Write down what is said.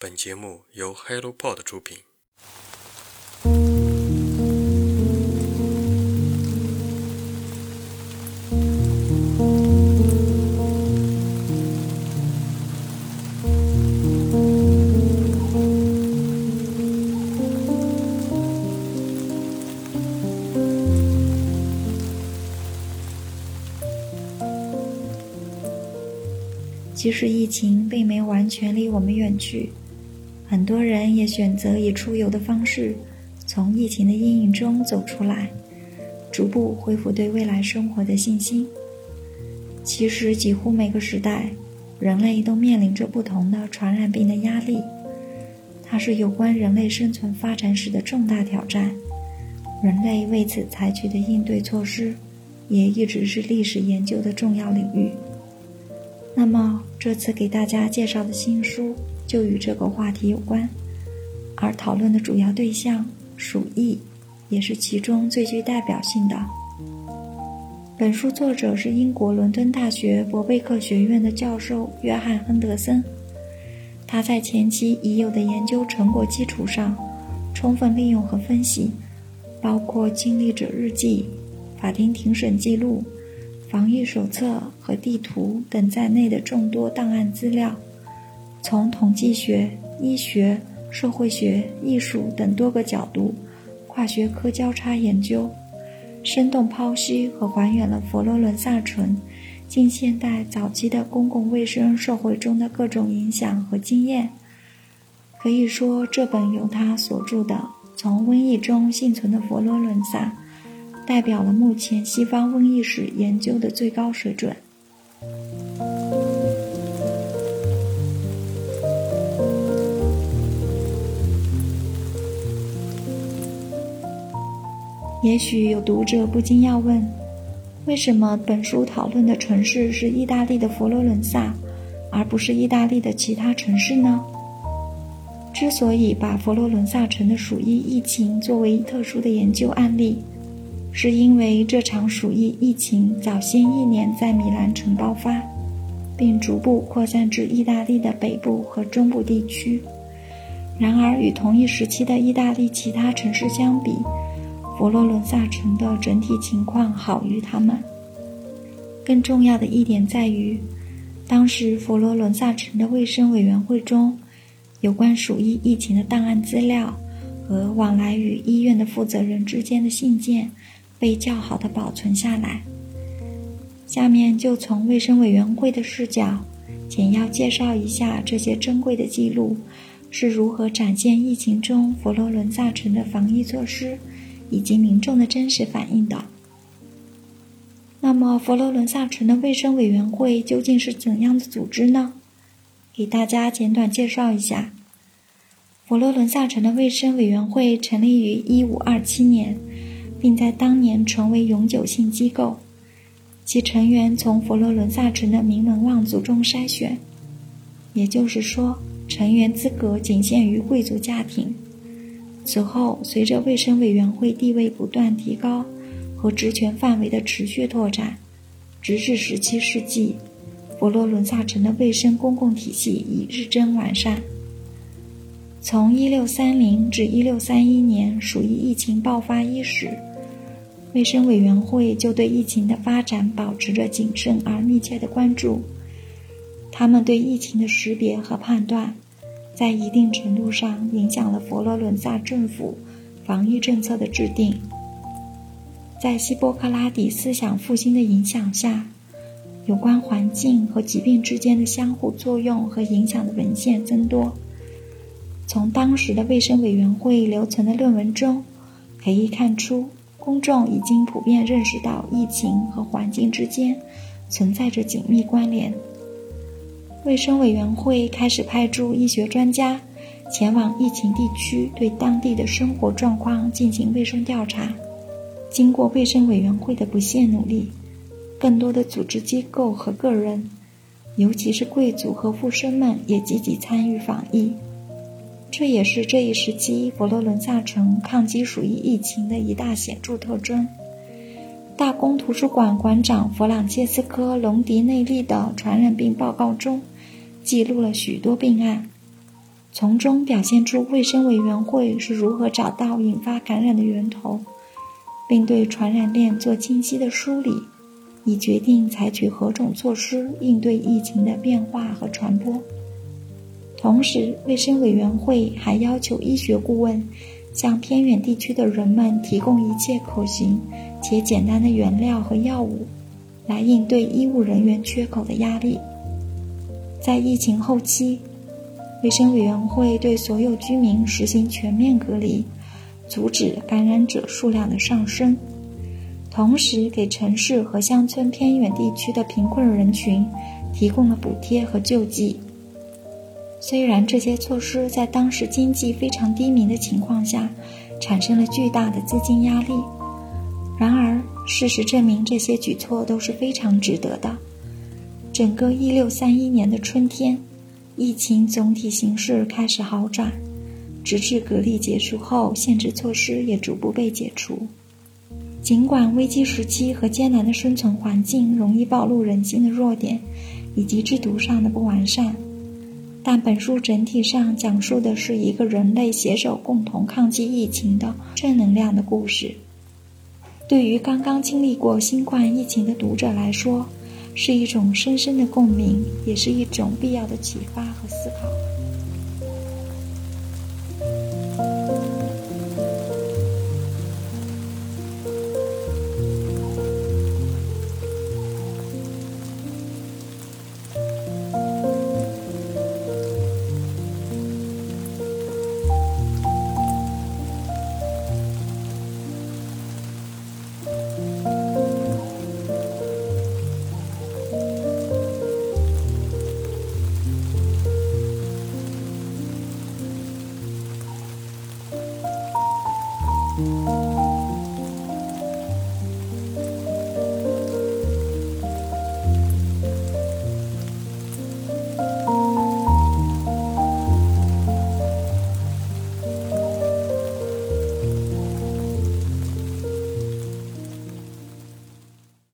本节目由 HelloPod 出品。即使疫情并没完全离我们远去，很多人也选择以出游的方式，从疫情的阴影中走出来，逐步恢复对未来生活的信心。其实，几乎每个时代，人类都面临着不同的传染病的压力，它是有关人类生存发展史的重大挑战。人类为此采取的应对措施，也一直是历史研究的重要领域。那么，这次给大家介绍的新书就与这个话题有关，而讨论的主要对象鼠疫，也是其中最具代表性的。本书作者是英国伦敦大学伯贝克学院的教授约翰·亨德森，他在前期已有的研究成果基础上，充分利用和分析，包括经历者日记、法庭庭审记录。防疫手册和地图等在内的众多档案资料，从统计学、医学、社会学、艺术等多个角度，跨学科交叉研究，生动剖析和还原了佛罗伦萨城近现代早期的公共卫生社会中的各种影响和经验。可以说，这本由他所著的《从瘟疫中幸存的佛罗伦萨》。代表了目前西方瘟疫史研究的最高水准。也许有读者不禁要问：为什么本书讨论的城市是意大利的佛罗伦萨，而不是意大利的其他城市呢？之所以把佛罗伦萨城的鼠疫疫情作为特殊的研究案例，是因为这场鼠疫疫情早先一年在米兰城爆发，并逐步扩散至意大利的北部和中部地区。然而，与同一时期的意大利其他城市相比，佛罗伦萨城的整体情况好于他们。更重要的一点在于，当时佛罗伦萨城的卫生委员会中，有关鼠疫疫情的档案资料和往来于医院的负责人之间的信件。被较好的保存下来。下面就从卫生委员会的视角，简要介绍一下这些珍贵的记录是如何展现疫情中佛罗伦萨城的防疫措施以及民众的真实反应的。那么，佛罗伦萨城的卫生委员会究竟是怎样的组织呢？给大家简短介绍一下：佛罗伦萨城的卫生委员会成立于1527年。并在当年成为永久性机构，其成员从佛罗伦萨城的名门望族中筛选，也就是说，成员资格仅限于贵族家庭。此后，随着卫生委员会地位不断提高和职权范围的持续拓展，直至17世纪，佛罗伦萨城的卫生公共体系已日臻完善。从1630至1631年鼠疫疫情爆发伊始。卫生委员会就对疫情的发展保持着谨慎而密切的关注。他们对疫情的识别和判断，在一定程度上影响了佛罗伦萨政府防疫政策的制定。在希波克拉底思想复兴的影响下，有关环境和疾病之间的相互作用和影响的文献增多。从当时的卫生委员会留存的论文中，可以看出。公众已经普遍认识到疫情和环境之间存在着紧密关联。卫生委员会开始派驻医学专家前往疫情地区，对当地的生活状况进行卫生调查。经过卫生委员会的不懈努力，更多的组织机构和个人，尤其是贵族和富绅们，也积极参与防疫。这也是这一时期佛罗伦萨城抗击鼠疫疫情的一大显著特征。大公图书馆馆长弗朗切斯科·隆迪内利的传染病报告中，记录了许多病案。从中表现出卫生委员会是如何找到引发感染的源头，并对传染链做清晰的梳理，以决定采取何种措施应对疫情的变化和传播。同时，卫生委员会还要求医学顾问向偏远地区的人们提供一切可行且简单的原料和药物，来应对医务人员缺口的压力。在疫情后期，卫生委员会对所有居民实行全面隔离，阻止感染者数量的上升，同时给城市和乡村偏远地区的贫困人群提供了补贴和救济。虽然这些措施在当时经济非常低迷的情况下，产生了巨大的资金压力，然而事实证明这些举措都是非常值得的。整个1631年的春天，疫情总体形势开始好转，直至隔离结束后，限制措施也逐步被解除。尽管危机时期和艰难的生存环境容易暴露人性的弱点，以及制度上的不完善。但本书整体上讲述的是一个人类携手共同抗击疫情的正能量的故事。对于刚刚经历过新冠疫情的读者来说，是一种深深的共鸣，也是一种必要的启发和思考。